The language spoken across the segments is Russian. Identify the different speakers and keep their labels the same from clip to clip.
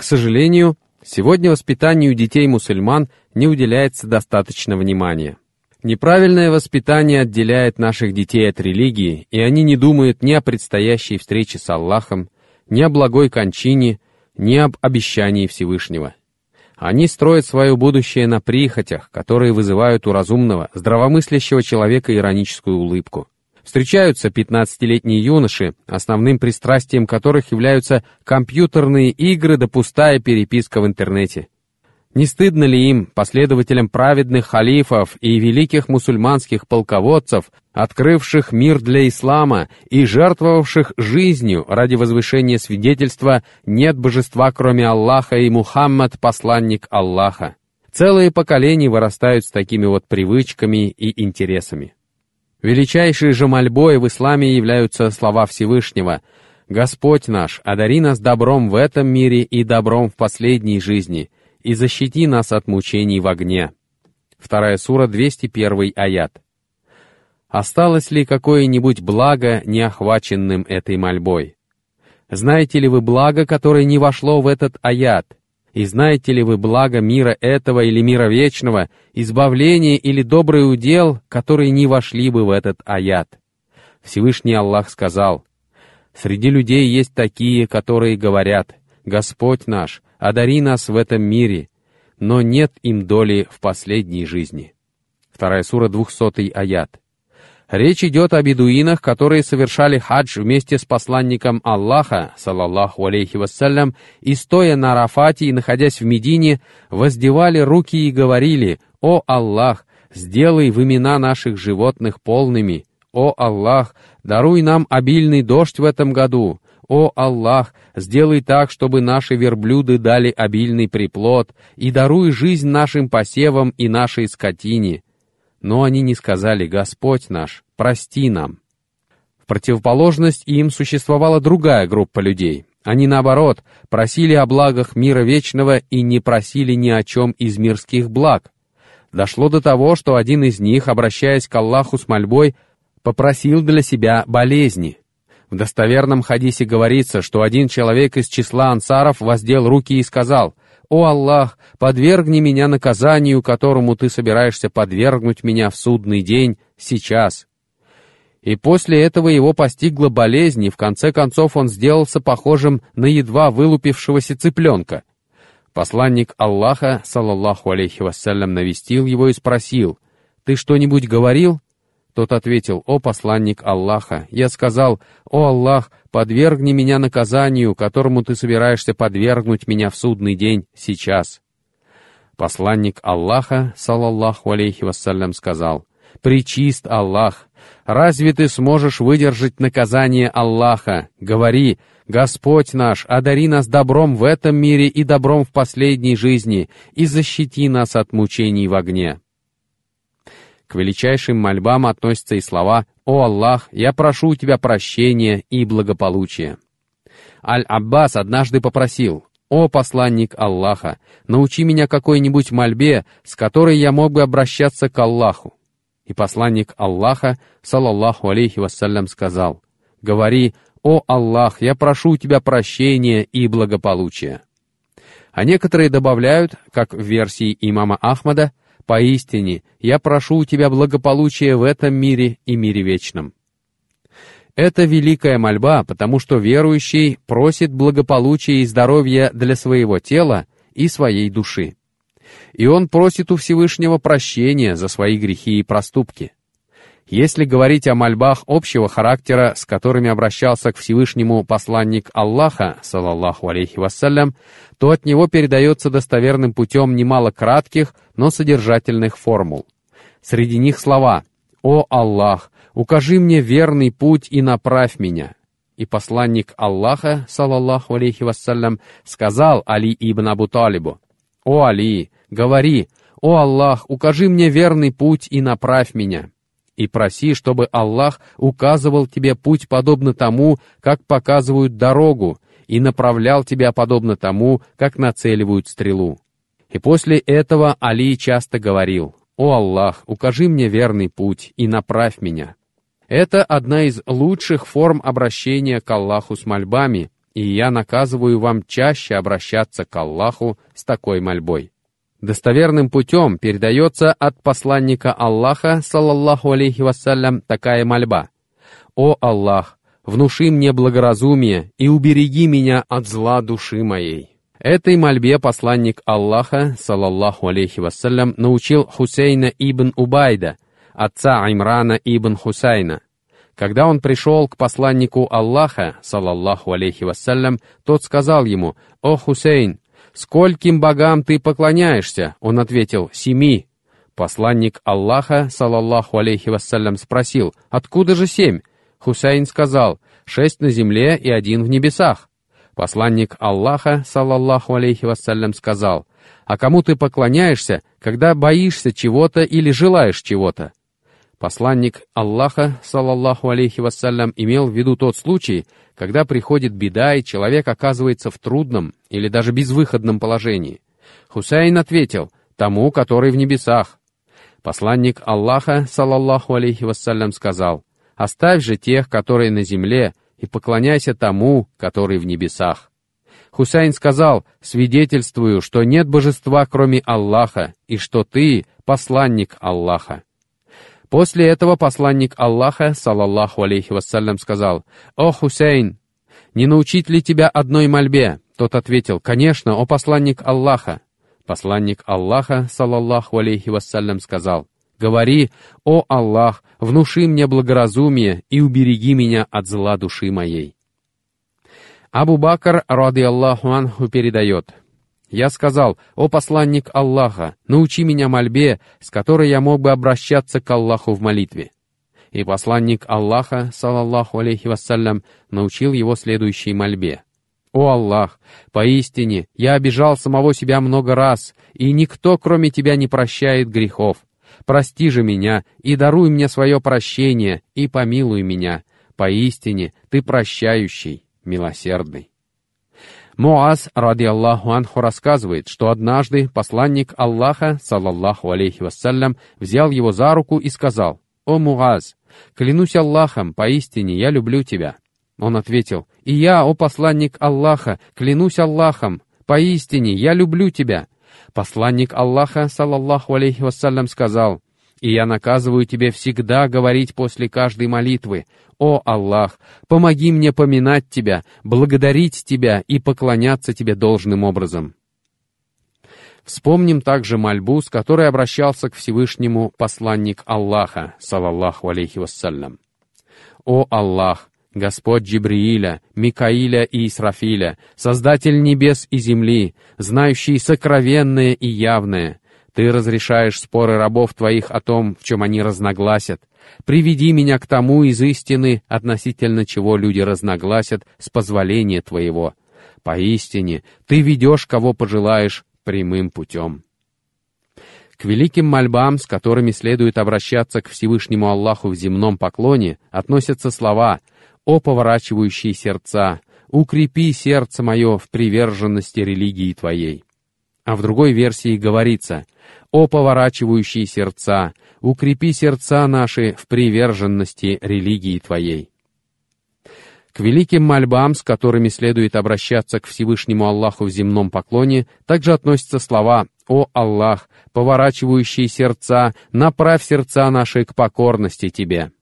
Speaker 1: К сожалению, сегодня воспитанию детей-мусульман не уделяется достаточно внимания. Неправильное воспитание отделяет наших детей от религии, и они не думают ни о предстоящей встрече с Аллахом, ни о благой кончине, ни об обещании Всевышнего. Они строят свое будущее на прихотях, которые вызывают у разумного, здравомыслящего человека ироническую улыбку. Встречаются 15-летние юноши, основным пристрастием которых являются компьютерные игры да пустая переписка в интернете. Не стыдно ли им, последователям праведных халифов и великих мусульманских полководцев, открывших мир для ислама и жертвовавших жизнью ради возвышения свидетельства «нет божества, кроме Аллаха, и Мухаммад — посланник Аллаха». Целые поколения вырастают с такими вот привычками и интересами. Величайшей же мольбой в исламе являются слова Всевышнего «Господь наш, одари нас добром в этом мире и добром в последней жизни», и защити нас от мучений в огне». Вторая сура, 201 аят. Осталось ли какое-нибудь благо, не охваченным этой мольбой? Знаете ли вы благо, которое не вошло в этот аят? И знаете ли вы благо мира этого или мира вечного, избавление или добрый удел, которые не вошли бы в этот аят? Всевышний Аллах сказал, «Среди людей есть такие, которые говорят, Господь наш, одари нас в этом мире, но нет им доли в последней жизни. Вторая сура, двухсотый аят. Речь идет о бедуинах, которые совершали хадж вместе с посланником Аллаха, салаллаху алейхи вассалям, и стоя на Арафате и находясь в Медине, воздевали руки и говорили, «О Аллах, сделай в имена наших животных полными! О Аллах, даруй нам обильный дождь в этом году! «О Аллах, сделай так, чтобы наши верблюды дали обильный приплод, и даруй жизнь нашим посевам и нашей скотине». Но они не сказали «Господь наш, прости нам». В противоположность им существовала другая группа людей. Они, наоборот, просили о благах мира вечного и не просили ни о чем из мирских благ. Дошло до того, что один из них, обращаясь к Аллаху с мольбой, попросил для себя болезни. В достоверном хадисе говорится, что один человек из числа ансаров воздел руки и сказал, «О Аллах, подвергни меня наказанию, которому ты собираешься подвергнуть меня в судный день сейчас». И после этого его постигла болезнь, и в конце концов он сделался похожим на едва вылупившегося цыпленка. Посланник Аллаха, салаллаху алейхи вассалям, навестил его и спросил, «Ты что-нибудь говорил?» Тот ответил, «О посланник Аллаха!» Я сказал, «О Аллах, подвергни меня наказанию, которому ты собираешься подвергнуть меня в судный день сейчас». Посланник Аллаха, салаллаху алейхи вассалям, сказал, «Причист Аллах! Разве ты сможешь выдержать наказание Аллаха? Говори, Господь наш, одари нас добром в этом мире и добром в последней жизни, и защити нас от мучений в огне». К величайшим мольбам относятся и слова «О Аллах, я прошу у Тебя прощения и благополучия». Аль-Аббас однажды попросил «О посланник Аллаха, научи меня какой-нибудь мольбе, с которой я мог бы обращаться к Аллаху». И посланник Аллаха, салаллаху алейхи вассалям, сказал «Говори, о Аллах, я прошу у Тебя прощения и благополучия». А некоторые добавляют, как в версии имама Ахмада, Поистине, я прошу у Тебя благополучия в этом мире и мире вечном. Это великая мольба, потому что верующий просит благополучия и здоровья для своего тела и своей души. И он просит у Всевышнего прощения за свои грехи и проступки. Если говорить о мольбах общего характера, с которыми обращался к Всевышнему посланник Аллаха, салаллаху алейхи вассалям, то от него передается достоверным путем немало кратких, но содержательных формул. Среди них слова «О Аллах, укажи мне верный путь и направь меня». И посланник Аллаха, салаллаху алейхи вассалям, сказал Али ибн Абу Талибу, «О Али, говори, о Аллах, укажи мне верный путь и направь меня» и проси, чтобы Аллах указывал тебе путь подобно тому, как показывают дорогу, и направлял тебя подобно тому, как нацеливают стрелу. И после этого Али часто говорил, «О Аллах, укажи мне верный путь и направь меня». Это одна из лучших форм обращения к Аллаху с мольбами, и я наказываю вам чаще обращаться к Аллаху с такой мольбой. Достоверным путем передается от посланника Аллаха, саллаллаху алейхи вассалям, такая мольба. «О Аллах, внуши мне благоразумие и убереги меня от зла души моей». Этой мольбе посланник Аллаха, саллаллаху алейхи вассалям, научил Хусейна ибн Убайда, отца Имрана ибн Хусайна. Когда он пришел к посланнику Аллаха, саллаллаху алейхи вассалям, тот сказал ему, «О Хусейн, «Скольким богам ты поклоняешься?» Он ответил, «Семи». Посланник Аллаха, салаллаху алейхи вассалям, спросил, «Откуда же семь?» Хусейн сказал, «Шесть на земле и один в небесах». Посланник Аллаха, салаллаху алейхи вассалям, сказал, «А кому ты поклоняешься, когда боишься чего-то или желаешь чего-то?» Посланник Аллаха, салаллаху алейхи вассалям, имел в виду тот случай, когда приходит беда, и человек оказывается в трудном или даже безвыходном положении. Хусейн ответил, тому, который в небесах. Посланник Аллаха, салаллаху алейхи вассалям, сказал, «Оставь же тех, которые на земле, и поклоняйся тому, который в небесах». Хусейн сказал, «Свидетельствую, что нет божества, кроме Аллаха, и что ты — посланник Аллаха». После этого посланник Аллаха, салаллаху алейхи вассалям, сказал, «О, Хусейн, не научить ли тебя одной мольбе?» Тот ответил, «Конечно, о посланник Аллаха». Посланник Аллаха, салаллаху алейхи вассалям, сказал, «Говори, о Аллах, внуши мне благоразумие и убереги меня от зла души моей». Абу Бакр, ради Аллаху анху, передает, я сказал, «О посланник Аллаха, научи меня мольбе, с которой я мог бы обращаться к Аллаху в молитве». И посланник Аллаха, салаллаху алейхи вассалям, научил его следующей мольбе. «О Аллах, поистине, я обижал самого себя много раз, и никто, кроме Тебя, не прощает грехов. Прости же меня и даруй мне свое прощение, и помилуй меня. Поистине, Ты прощающий, милосердный». Муаз, ради Аллаху анху, рассказывает, что однажды посланник Аллаха, саллаллаху алейхи вассалям, взял его за руку и сказал, «О, Муаз, клянусь Аллахом, поистине я люблю тебя». Он ответил, «И я, о посланник Аллаха, клянусь Аллахом, поистине я люблю тебя». Посланник Аллаха, саллаллаху алейхи вассалям, сказал, и я наказываю тебе всегда говорить после каждой молитвы, «О Аллах, помоги мне поминать Тебя, благодарить Тебя и поклоняться Тебе должным образом». Вспомним также мольбу, с которой обращался к Всевышнему посланник Аллаха, салаллаху алейхи вассалям. «О Аллах, Господь Джибрииля, Микаиля и Исрафиля, Создатель небес и земли, знающий сокровенное и явное, ты разрешаешь споры рабов твоих о том, в чем они разногласят. Приведи меня к тому из истины, относительно чего люди разногласят, с позволения твоего. Поистине, ты ведешь, кого пожелаешь, прямым путем. К великим мольбам, с которыми следует обращаться к Всевышнему Аллаху в земном поклоне, относятся слова «О поворачивающие сердца! Укрепи сердце мое в приверженности религии Твоей». А в другой версии говорится «О поворачивающие сердца, укрепи сердца наши в приверженности религии Твоей». К великим мольбам, с которыми следует обращаться к Всевышнему Аллаху в земном поклоне, также относятся слова «О Аллах, поворачивающие сердца, направь сердца наши к покорности Тебе».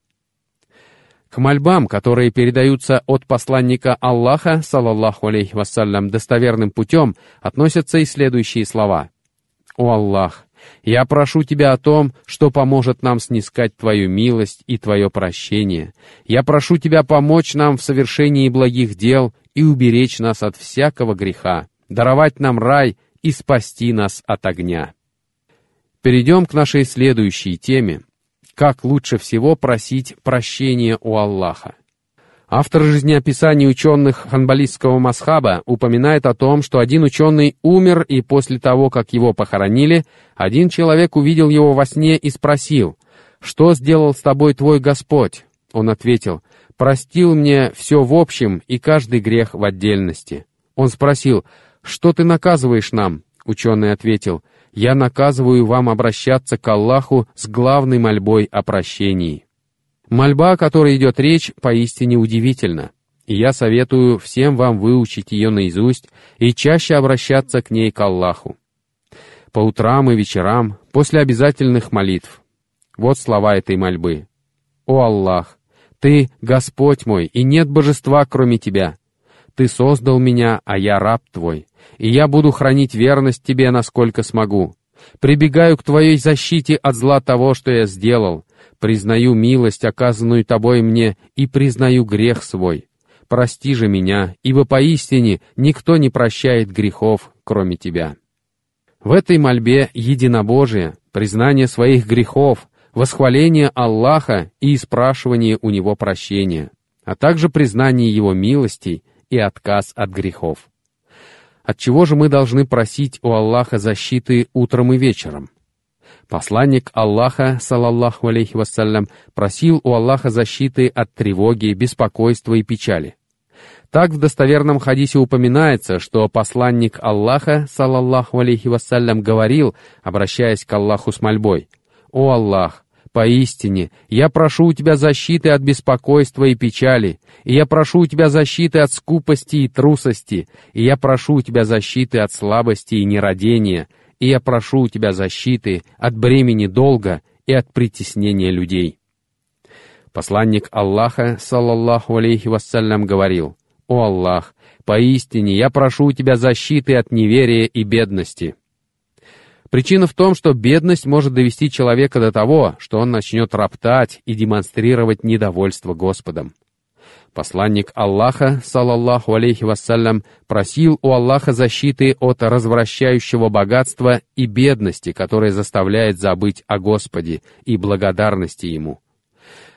Speaker 1: К мольбам, которые передаются от посланника Аллаха, салаллаху алейхи вассалям, достоверным путем, относятся и следующие слова. «О Аллах, я прошу Тебя о том, что поможет нам снискать Твою милость и Твое прощение. Я прошу Тебя помочь нам в совершении благих дел и уберечь нас от всякого греха, даровать нам рай и спасти нас от огня». Перейдем к нашей следующей теме, как лучше всего просить прощения у Аллаха. Автор жизнеописаний ученых ханбалистского масхаба упоминает о том, что один ученый умер, и после того, как его похоронили, один человек увидел его во сне и спросил, «Что сделал с тобой твой Господь?» Он ответил, «Простил мне все в общем и каждый грех в отдельности». Он спросил, «Что ты наказываешь нам?» Ученый ответил, я наказываю вам обращаться к Аллаху с главной мольбой о прощении. Мольба, о которой идет речь, поистине удивительна. я советую всем вам выучить ее наизусть и чаще обращаться к ней к Аллаху. По утрам и вечерам, после обязательных молитв. Вот слова этой мольбы. «О Аллах, Ты — Господь мой, и нет божества, кроме Тебя. Ты создал меня, а я раб Твой, и я буду хранить верность Тебе, насколько смогу. Прибегаю к Твоей защите от зла того, что я сделал, признаю милость, оказанную Тобой мне, и признаю грех свой прости же меня, ибо поистине никто не прощает грехов, кроме Тебя». В этой мольбе единобожие, признание своих грехов, восхваление Аллаха и спрашивание у Него прощения, а также признание Его милостей и отказ от грехов. От чего же мы должны просить у Аллаха защиты утром и вечером? Посланник Аллаха, салаллаху алейхи вассалям, просил у Аллаха защиты от тревоги, беспокойства и печали. Так в достоверном хадисе упоминается, что посланник Аллаха, салаллаху алейхи вассалям, говорил, обращаясь к Аллаху с мольбой, «О Аллах, поистине, я прошу у Тебя защиты от беспокойства и печали, и я прошу у Тебя защиты от скупости и трусости, и я прошу у Тебя защиты от слабости и нерадения, и я прошу у Тебя защиты от бремени долга и от притеснения людей». Посланник Аллаха, салаллаху алейхи вассалям, говорил, «О Аллах, поистине я прошу у Тебя защиты от неверия и бедности». Причина в том, что бедность может довести человека до того, что он начнет роптать и демонстрировать недовольство Господом. Посланник Аллаха, салаллаху алейхи вассалям, просил у Аллаха защиты от развращающего богатства и бедности, которая заставляет забыть о Господе и благодарности Ему.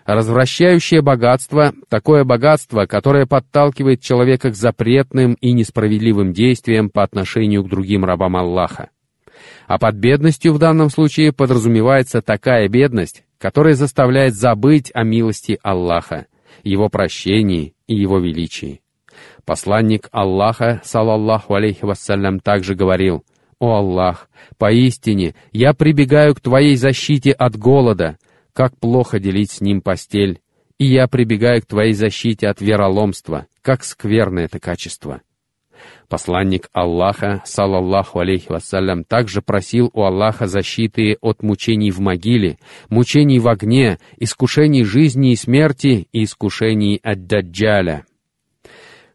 Speaker 1: Развращающее богатство — такое богатство, которое подталкивает человека к запретным и несправедливым действиям по отношению к другим рабам Аллаха. А под бедностью в данном случае подразумевается такая бедность, которая заставляет забыть о милости Аллаха, Его прощении и Его величии. Посланник Аллаха, салаллаху алейхи вассалям, также говорил, «О Аллах, поистине я прибегаю к Твоей защите от голода, как плохо делить с ним постель, и я прибегаю к твоей защите от вероломства, как скверно это качество. Посланник Аллаха, салаллаху алейхи вассалям, также просил у Аллаха защиты от мучений в могиле, мучений в огне, искушений жизни и смерти и искушений от даджаля.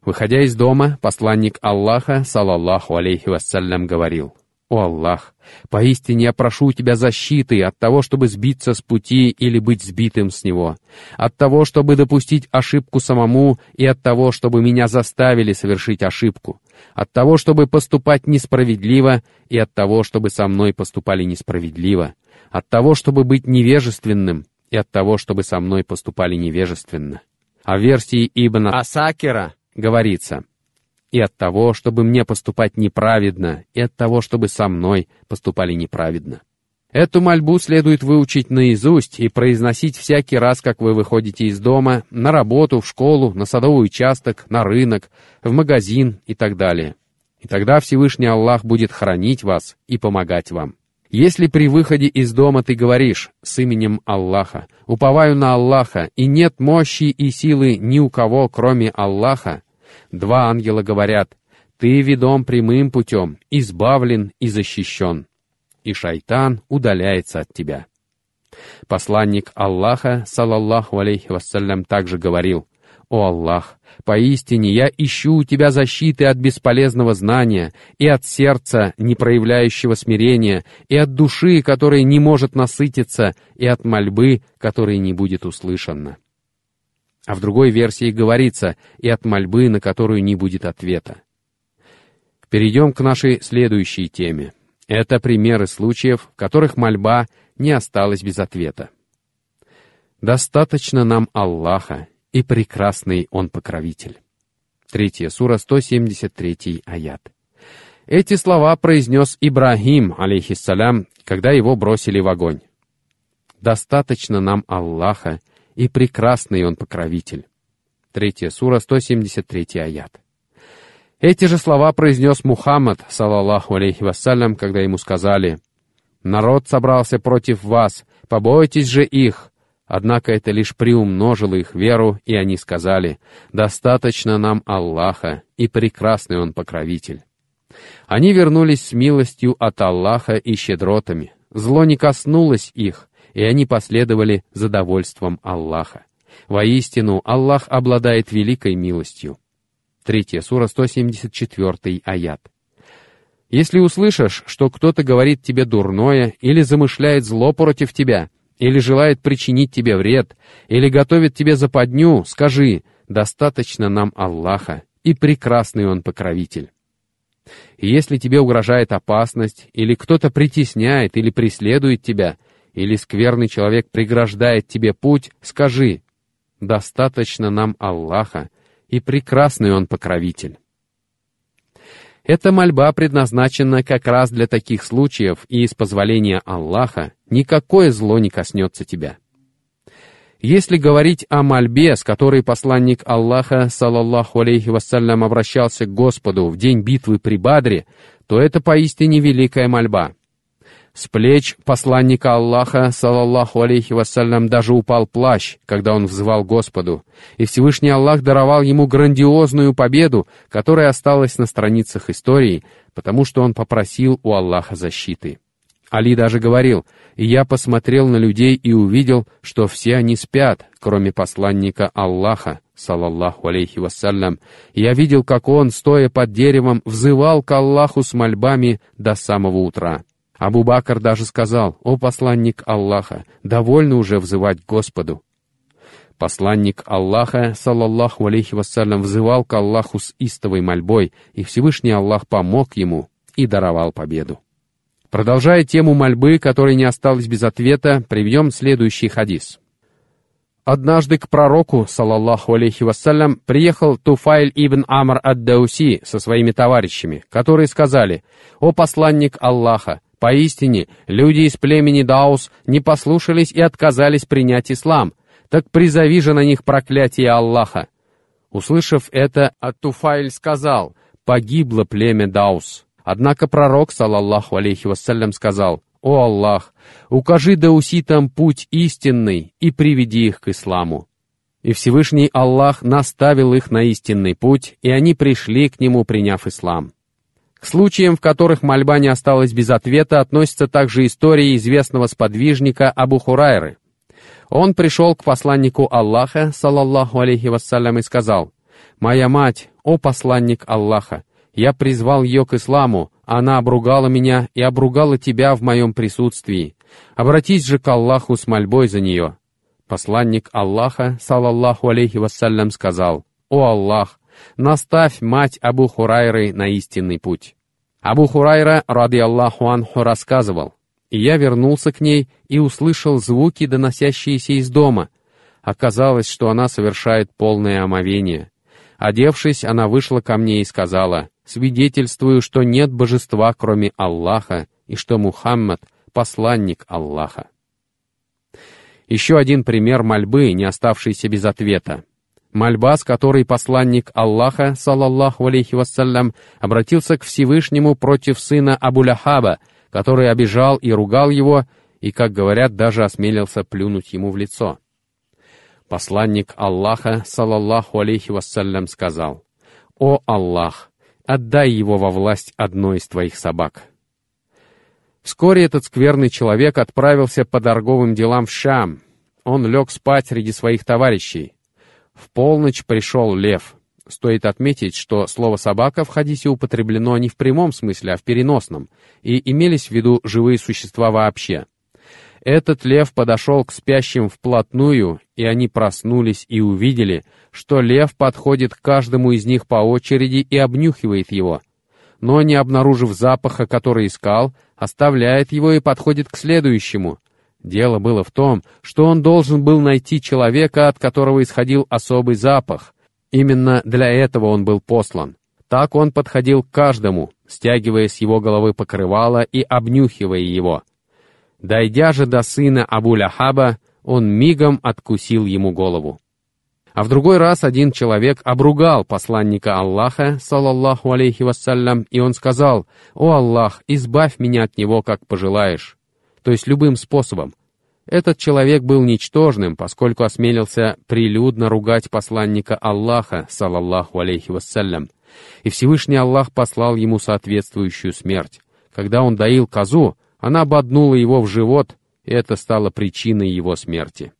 Speaker 1: Выходя из дома, посланник Аллаха, салаллаху алейхи вассалям, говорил — «О Аллах, поистине я прошу у Тебя защиты от того, чтобы сбиться с пути или быть сбитым с него, от того, чтобы допустить ошибку самому и от того, чтобы меня заставили совершить ошибку, от того, чтобы поступать несправедливо и от того, чтобы со мной поступали несправедливо, от того, чтобы быть невежественным и от того, чтобы со мной поступали невежественно». В версии Ибн Асакера говорится — и от того, чтобы мне поступать неправедно, и от того, чтобы со мной поступали неправедно. Эту мольбу следует выучить наизусть и произносить всякий раз, как вы выходите из дома, на работу, в школу, на садовый участок, на рынок, в магазин и так далее. И тогда Всевышний Аллах будет хранить вас и помогать вам. Если при выходе из дома ты говоришь с именем Аллаха, уповаю на Аллаха, и нет мощи и силы ни у кого, кроме Аллаха, Два ангела говорят, «Ты ведом прямым путем, избавлен и защищен». И шайтан удаляется от тебя. Посланник Аллаха, салаллаху алейхи вассалям, также говорил, «О Аллах, поистине я ищу у Тебя защиты от бесполезного знания, и от сердца, не проявляющего смирения, и от души, которая не может насытиться, и от мольбы, которая не будет услышана». А в другой версии говорится «и от мольбы, на которую не будет ответа». Перейдем к нашей следующей теме. Это примеры случаев, в которых мольба не осталась без ответа. «Достаточно нам Аллаха, и прекрасный Он покровитель». Третья сура, 173 аят. Эти слова произнес Ибрагим, алейхиссалям, когда его бросили в огонь. «Достаточно нам Аллаха, и прекрасный он покровитель. Третья сура, 173 аят. Эти же слова произнес Мухаммад, салаллаху алейхи вассалям, когда ему сказали, «Народ собрался против вас, побойтесь же их, Однако это лишь приумножило их веру, и они сказали, «Достаточно нам Аллаха, и прекрасный Он покровитель». Они вернулись с милостью от Аллаха и щедротами. Зло не коснулось их, и они последовали за довольством Аллаха. Воистину, Аллах обладает великой милостью. Третья сура, 174 аят. Если услышишь, что кто-то говорит тебе дурное или замышляет зло против тебя, или желает причинить тебе вред, или готовит тебе западню, скажи, достаточно нам Аллаха, и прекрасный Он покровитель. Если тебе угрожает опасность, или кто-то притесняет или преследует тебя, или скверный человек преграждает тебе путь, скажи, достаточно нам Аллаха, и прекрасный Он покровитель. Эта мольба предназначена как раз для таких случаев, и из позволения Аллаха никакое зло не коснется тебя. Если говорить о мольбе, с которой посланник Аллаха, салаллаху алейхи вассалям, обращался к Господу в день битвы при Бадре, то это поистине великая мольба. С плеч посланника Аллаха, салаллаху алейхи вассалям, даже упал плащ, когда он взывал Господу, и Всевышний Аллах даровал ему грандиозную победу, которая осталась на страницах истории, потому что он попросил у Аллаха защиты. Али даже говорил, «И я посмотрел на людей и увидел, что все они спят, кроме посланника Аллаха, салаллаху алейхи вассалям. Я видел, как он, стоя под деревом, взывал к Аллаху с мольбами до самого утра». Абу Бакр даже сказал, «О посланник Аллаха, довольно уже взывать к Господу». Посланник Аллаха, саллаллаху алейхи вассалям, взывал к Аллаху с истовой мольбой, и Всевышний Аллах помог ему и даровал победу. Продолжая тему мольбы, которой не осталось без ответа, приведем следующий хадис. Однажды к пророку, саллаллаху алейхи вассалям, приехал Туфайль ибн Амр ад-Дауси со своими товарищами, которые сказали, «О посланник Аллаха, Поистине, люди из племени Даус не послушались и отказались принять ислам, так призови же на них проклятие Аллаха. Услышав это, Аттуфайль сказал, погибло племя Даус. Однако пророк, салаллаху алейхи вассалям, сказал, «О Аллах, укажи дауситам путь истинный и приведи их к исламу». И Всевышний Аллах наставил их на истинный путь, и они пришли к нему, приняв ислам. К случаям, в которых мольба не осталась без ответа, относится также история известного сподвижника Абу Хурайры. Он пришел к посланнику Аллаха, салаллаху алейхи вассалям, и сказал, «Моя мать, о посланник Аллаха, я призвал ее к исламу, она обругала меня и обругала тебя в моем присутствии. Обратись же к Аллаху с мольбой за нее». Посланник Аллаха, салаллаху алейхи вассалям, сказал, «О Аллах, наставь мать Абу Хурайры на истинный путь. Абу Хурайра, ради Аллаху анху, рассказывал, я вернулся к ней и услышал звуки, доносящиеся из дома. Оказалось, что она совершает полное омовение. Одевшись, она вышла ко мне и сказала, «Свидетельствую, что нет божества, кроме Аллаха, и что Мухаммад — посланник Аллаха». Еще один пример мольбы, не оставшийся без ответа. Мольба, с которой посланник Аллаха, салаллаху алейхи вассалям, обратился к Всевышнему против сына Абуляхаба, который обижал и ругал его, и, как говорят, даже осмелился плюнуть ему в лицо. Посланник Аллаха, салаллаху алейхи вассалям, сказал, «О Аллах, отдай его во власть одной из твоих собак». Вскоре этот скверный человек отправился по торговым делам в Шам. Он лег спать среди своих товарищей. В полночь пришел лев. Стоит отметить, что слово «собака» в хадисе употреблено не в прямом смысле, а в переносном, и имелись в виду живые существа вообще. Этот лев подошел к спящим вплотную, и они проснулись и увидели, что лев подходит к каждому из них по очереди и обнюхивает его. Но, не обнаружив запаха, который искал, оставляет его и подходит к следующему — Дело было в том, что он должен был найти человека, от которого исходил особый запах. Именно для этого он был послан. Так он подходил к каждому, стягивая с его головы покрывало и обнюхивая его. Дойдя же до сына Абу-Ляхаба, он мигом откусил ему голову. А в другой раз один человек обругал посланника Аллаха, салаллаху алейхи вассалям, и он сказал, «О Аллах, избавь меня от него, как пожелаешь» то есть любым способом. Этот человек был ничтожным, поскольку осмелился прилюдно ругать посланника Аллаха, салаллаху алейхи вассалям, и Всевышний Аллах послал ему соответствующую смерть. Когда он доил козу, она ободнула его в живот, и это стало причиной его смерти.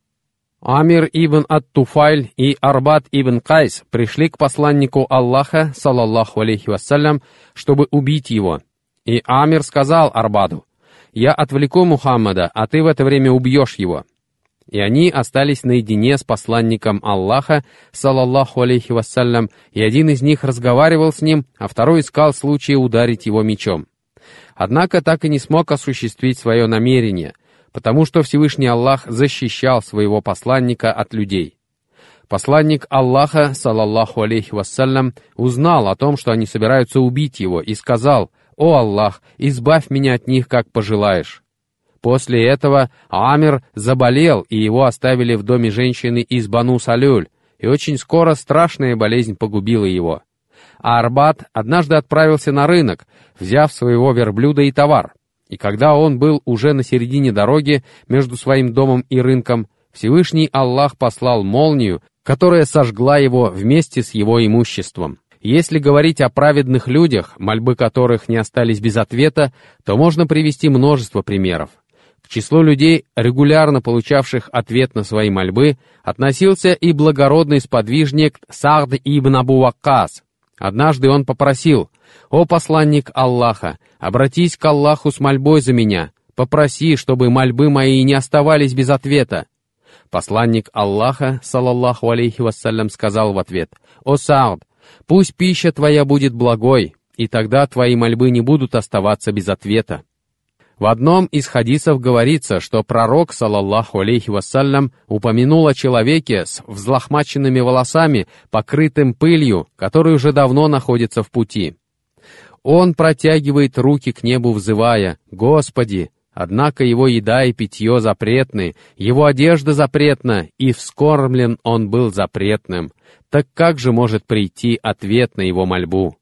Speaker 1: Амир ибн Ат-Туфайль и Арбат ибн Кайс пришли к посланнику Аллаха, салаллаху алейхи вассалям, чтобы убить его. И Амир сказал Арбаду, «Я отвлеку Мухаммада, а ты в это время убьешь его». И они остались наедине с посланником Аллаха, салаллаху алейхи вассалям, и один из них разговаривал с ним, а второй искал случая ударить его мечом. Однако так и не смог осуществить свое намерение, потому что Всевышний Аллах защищал своего посланника от людей. Посланник Аллаха, салаллаху алейхи вассалям, узнал о том, что они собираются убить его, и сказал, «О Аллах, избавь меня от них, как пожелаешь». После этого Амир заболел, и его оставили в доме женщины из Бану Салюль, и очень скоро страшная болезнь погубила его. А Арбат однажды отправился на рынок, взяв своего верблюда и товар. И когда он был уже на середине дороги между своим домом и рынком, Всевышний Аллах послал молнию, которая сожгла его вместе с его имуществом. Если говорить о праведных людях, мольбы которых не остались без ответа, то можно привести множество примеров. К числу людей, регулярно получавших ответ на свои мольбы, относился и благородный сподвижник Сахд ибн Абу Ваккас. Однажды он попросил, «О посланник Аллаха, обратись к Аллаху с мольбой за меня, попроси, чтобы мольбы мои не оставались без ответа». Посланник Аллаха, салаллаху алейхи вассалям, сказал в ответ, «О Сауд, Пусть пища твоя будет благой, и тогда твои мольбы не будут оставаться без ответа. В одном из хадисов говорится, что пророк, салаллаху алейхи вассалям, упомянул о человеке с взлохмаченными волосами, покрытым пылью, который уже давно находится в пути. Он протягивает руки к небу, взывая, «Господи, Однако его еда и питье запретны, его одежда запретна, и вскормлен он был запретным. Так как же может прийти ответ на его мольбу?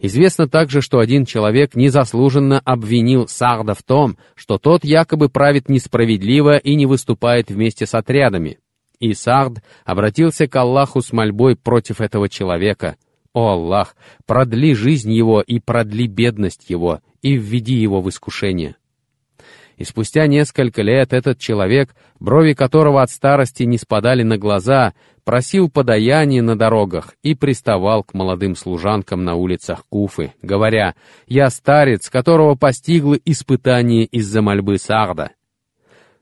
Speaker 1: Известно также, что один человек незаслуженно обвинил Сарда в том, что тот якобы правит несправедливо и не выступает вместе с отрядами. И Сард обратился к Аллаху с мольбой против этого человека. «О Аллах, продли жизнь его и продли бедность его, и введи его в искушение» и спустя несколько лет этот человек, брови которого от старости не спадали на глаза, просил подаяния на дорогах и приставал к молодым служанкам на улицах Куфы, говоря, «Я старец, которого постигло испытание из-за мольбы Сарда».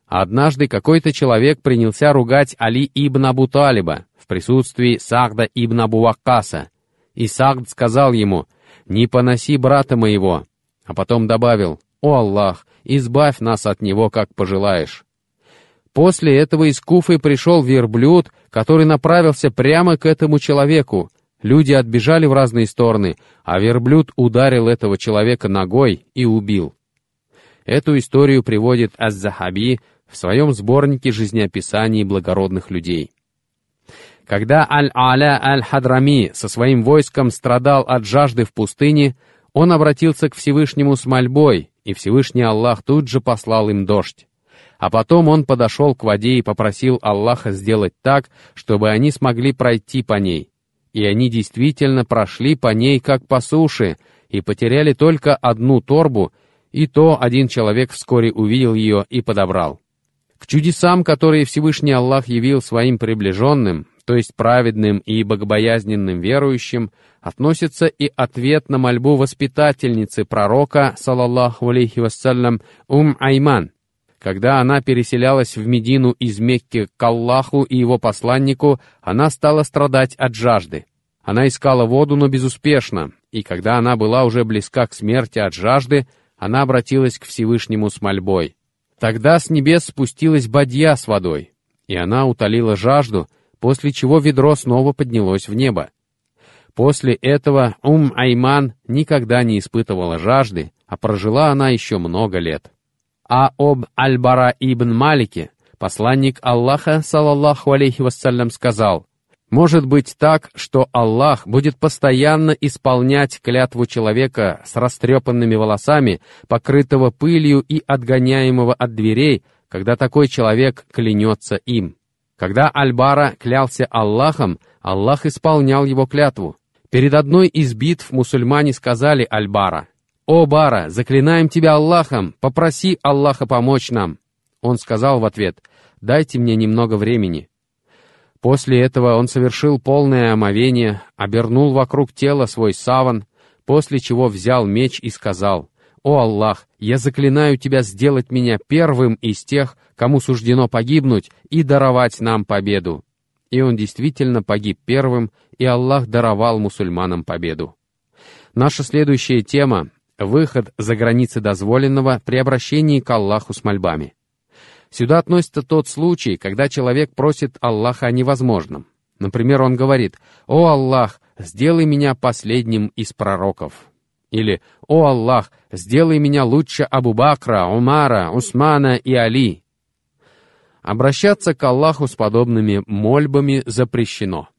Speaker 1: Однажды какой-то человек принялся ругать Али ибн Абу Талиба в присутствии Сагда ибн Абу Ваккаса, и Сагд сказал ему, «Не поноси брата моего», а потом добавил, «О Аллах, избавь нас от него, как пожелаешь». После этого из Куфы пришел верблюд, который направился прямо к этому человеку. Люди отбежали в разные стороны, а верблюд ударил этого человека ногой и убил. Эту историю приводит Аз-Захаби в своем сборнике жизнеописаний благородных людей. Когда Аль-Аля Аль-Хадрами со своим войском страдал от жажды в пустыне, он обратился к Всевышнему с мольбой, и Всевышний Аллах тут же послал им дождь. А потом он подошел к воде и попросил Аллаха сделать так, чтобы они смогли пройти по ней. И они действительно прошли по ней, как по суше, и потеряли только одну торбу, и то один человек вскоре увидел ее и подобрал. К чудесам, которые Всевышний Аллах явил своим приближенным, то есть праведным и богобоязненным верующим, относится и ответ на мольбу воспитательницы пророка, салаллаху алейхи вассалям, Ум Айман, когда она переселялась в Медину из Мекки к Аллаху и его посланнику, она стала страдать от жажды. Она искала воду, но безуспешно, и когда она была уже близка к смерти от жажды, она обратилась к Всевышнему с мольбой. Тогда с небес спустилась бадья с водой, и она утолила жажду, после чего ведро снова поднялось в небо. После этого Ум Айман никогда не испытывала жажды, а прожила она еще много лет. А об Аль-Бара ибн Малике посланник Аллаха, салаллаху алейхи вассалям, сказал, «Может быть так, что Аллах будет постоянно исполнять клятву человека с растрепанными волосами, покрытого пылью и отгоняемого от дверей, когда такой человек клянется им. Когда Альбара клялся Аллахом, Аллах исполнял его клятву. Перед одной из битв мусульмане сказали Альбара, «О, Бара, заклинаем тебя Аллахом, попроси Аллаха помочь нам». Он сказал в ответ, «Дайте мне немного времени». После этого он совершил полное омовение, обернул вокруг тела свой саван, после чего взял меч и сказал, «О Аллах, я заклинаю Тебя сделать меня первым из тех, кому суждено погибнуть, и даровать нам победу». И он действительно погиб первым, и Аллах даровал мусульманам победу. Наша следующая тема — выход за границы дозволенного при обращении к Аллаху с мольбами. Сюда относится тот случай, когда человек просит Аллаха о невозможном. Например, он говорит «О Аллах, сделай меня последним из пророков». Или «О Аллах, сделай меня лучше Абу Бакра, Умара, Усмана и Али». Обращаться к Аллаху с подобными мольбами запрещено.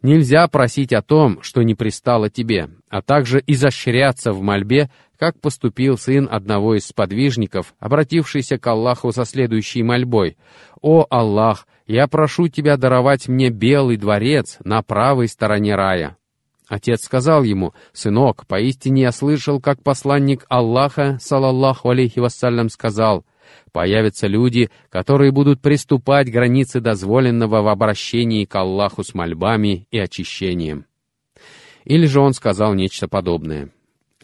Speaker 1: Нельзя просить о том, что не пристало тебе, а также изощряться в мольбе, как поступил сын одного из сподвижников, обратившийся к Аллаху со следующей мольбой. «О Аллах, я прошу тебя даровать мне белый дворец на правой стороне рая». Отец сказал ему, «Сынок, поистине я слышал, как посланник Аллаха, салаллаху алейхи вассалям, сказал, появятся люди, которые будут приступать границы дозволенного в обращении к Аллаху с мольбами и очищением». Или же он сказал нечто подобное.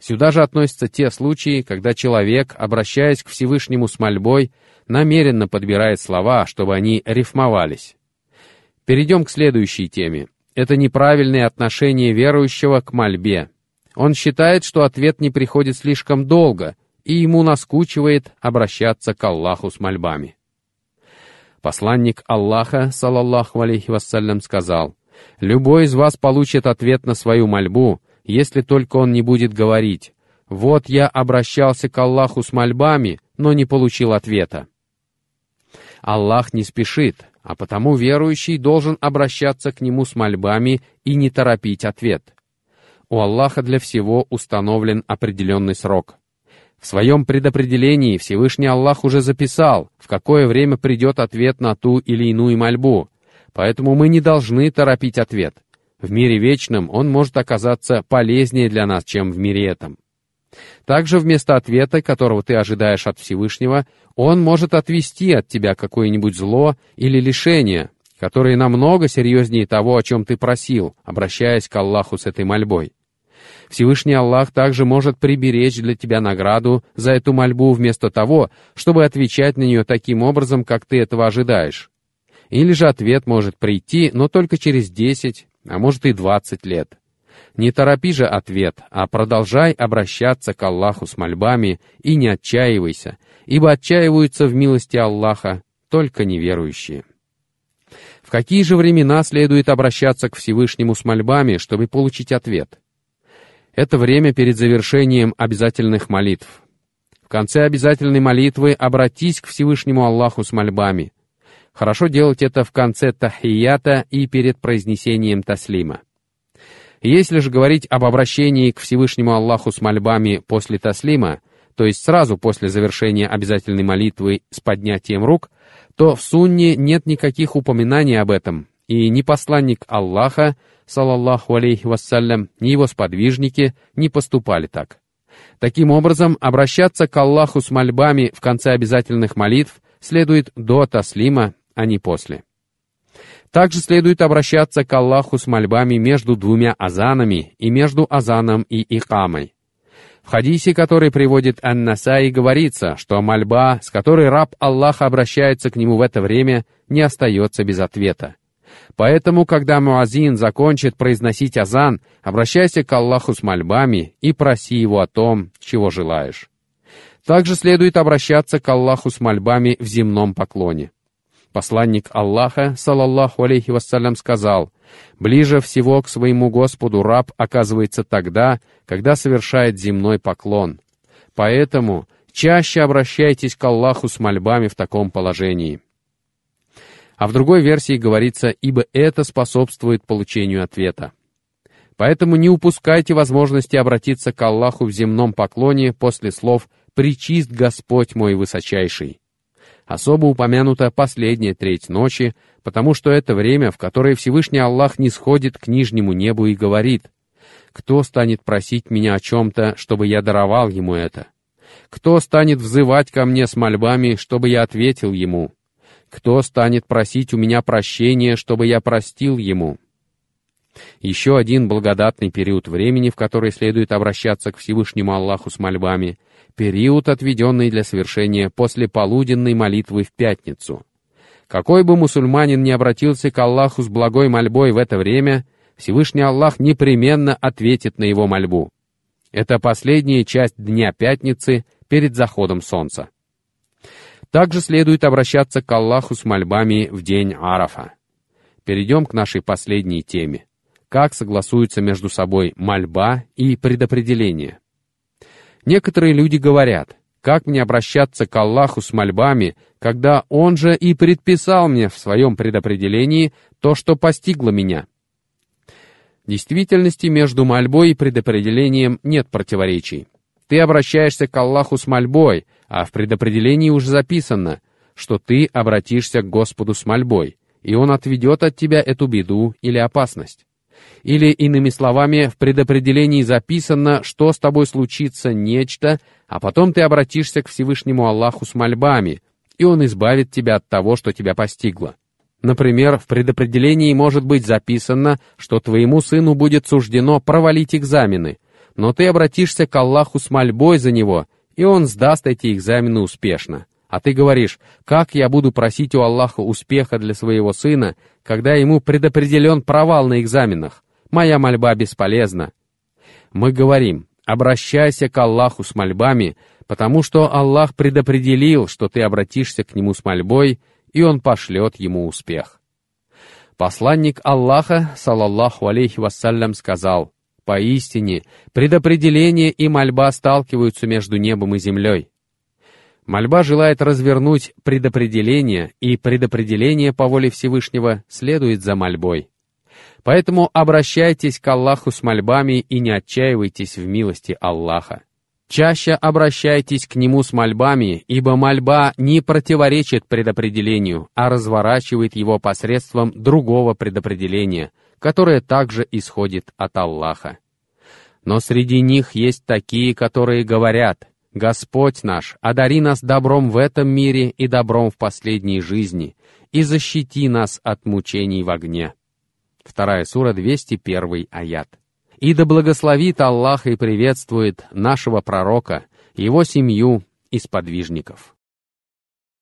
Speaker 1: Сюда же относятся те случаи, когда человек, обращаясь к Всевышнему с мольбой, намеренно подбирает слова, чтобы они рифмовались. Перейдем к следующей теме это неправильное отношение верующего к мольбе. Он считает, что ответ не приходит слишком долго, и ему наскучивает обращаться к Аллаху с мольбами. Посланник Аллаха, салаллаху алейхи вассалям, сказал, «Любой из вас получит ответ на свою мольбу, если только он не будет говорить, «Вот я обращался к Аллаху с мольбами, но не получил ответа». Аллах не спешит, а потому верующий должен обращаться к нему с мольбами и не торопить ответ. У Аллаха для всего установлен определенный срок. В своем предопределении Всевышний Аллах уже записал, в какое время придет ответ на ту или иную мольбу, поэтому мы не должны торопить ответ. В мире вечном он может оказаться полезнее для нас, чем в мире этом. Также вместо ответа, которого ты ожидаешь от Всевышнего, он может отвести от тебя какое-нибудь зло или лишение, которые намного серьезнее того, о чем ты просил, обращаясь к Аллаху с этой мольбой. Всевышний Аллах также может приберечь для тебя награду за эту мольбу вместо того, чтобы отвечать на нее таким образом, как ты этого ожидаешь. Или же ответ может прийти, но только через 10, а может и 20 лет. Не торопи же ответ, а продолжай обращаться к Аллаху с мольбами и не отчаивайся, ибо отчаиваются в милости Аллаха только неверующие. В какие же времена следует обращаться к Всевышнему с мольбами, чтобы получить ответ? Это время перед завершением обязательных молитв. В конце обязательной молитвы обратись к Всевышнему Аллаху с мольбами. Хорошо делать это в конце тахията и перед произнесением таслима. Если же говорить об обращении к Всевышнему Аллаху с мольбами после таслима, то есть сразу после завершения обязательной молитвы с поднятием рук, то в сунне нет никаких упоминаний об этом, и ни посланник Аллаха, салаллаху алейхи вассалям, ни его сподвижники не поступали так. Таким образом, обращаться к Аллаху с мольбами в конце обязательных молитв следует до таслима, а не после. Также следует обращаться к Аллаху с мольбами между двумя азанами и между азаном и икамой. В хадисе, который приводит Ан-Насаи, говорится, что мольба, с которой раб Аллаха обращается к нему в это время, не остается без ответа. Поэтому, когда муазин закончит произносить азан, обращайся к Аллаху с мольбами и проси его о том, чего желаешь. Также следует обращаться к Аллаху с мольбами в земном поклоне. Посланник Аллаха, салаллаху алейхи вассалям, сказал, «Ближе всего к своему Господу раб оказывается тогда, когда совершает земной поклон. Поэтому чаще обращайтесь к Аллаху с мольбами в таком положении». А в другой версии говорится, «Ибо это способствует получению ответа». Поэтому не упускайте возможности обратиться к Аллаху в земном поклоне после слов «Причист Господь мой высочайший». Особо упомянута последняя треть ночи, потому что это время, в которое Всевышний Аллах не сходит к нижнему небу и говорит, «Кто станет просить меня о чем-то, чтобы я даровал ему это? Кто станет взывать ко мне с мольбами, чтобы я ответил ему? Кто станет просить у меня прощения, чтобы я простил ему?» Еще один благодатный период времени, в который следует обращаться к Всевышнему Аллаху с мольбами, период, отведенный для совершения после полуденной молитвы в пятницу. Какой бы мусульманин ни обратился к Аллаху с благой мольбой в это время, Всевышний Аллах непременно ответит на его мольбу. Это последняя часть дня пятницы перед заходом солнца. Также следует обращаться к Аллаху с мольбами в день Арафа. Перейдем к нашей последней теме. Как согласуются между собой мольба и предопределение? Некоторые люди говорят, как мне обращаться к Аллаху с мольбами, когда Он же и предписал мне в своем предопределении то, что постигло меня. В действительности между мольбой и предопределением нет противоречий. Ты обращаешься к Аллаху с мольбой, а в предопределении уже записано, что ты обратишься к Господу с мольбой, и Он отведет от тебя эту беду или опасность. Или, иными словами, в предопределении записано, что с тобой случится нечто, а потом ты обратишься к Всевышнему Аллаху с мольбами, и Он избавит тебя от того, что тебя постигло. Например, в предопределении может быть записано, что твоему сыну будет суждено провалить экзамены, но ты обратишься к Аллаху с мольбой за него, и он сдаст эти экзамены успешно. А ты говоришь, как я буду просить у Аллаха успеха для своего сына, когда ему предопределен провал на экзаменах? Моя мольба бесполезна. Мы говорим, обращайся к Аллаху с мольбами, потому что Аллах предопределил, что ты обратишься к Нему с мольбой, и Он пошлет ему успех. Посланник Аллаха, салаллаху алейхи вассалям, сказал, «Поистине, предопределение и мольба сталкиваются между небом и землей. Мольба желает развернуть предопределение, и предопределение по воле Всевышнего следует за мольбой. Поэтому обращайтесь к Аллаху с мольбами и не отчаивайтесь в милости Аллаха. Чаще обращайтесь к Нему с мольбами, ибо мольба не противоречит предопределению, а разворачивает его посредством другого предопределения, которое также исходит от Аллаха. Но среди них есть такие, которые говорят, Господь наш, одари нас добром в этом мире и добром в последней жизни, и защити нас от мучений в огне. Вторая сура, 201 аят. И да благословит Аллах и приветствует нашего пророка, его семью и сподвижников.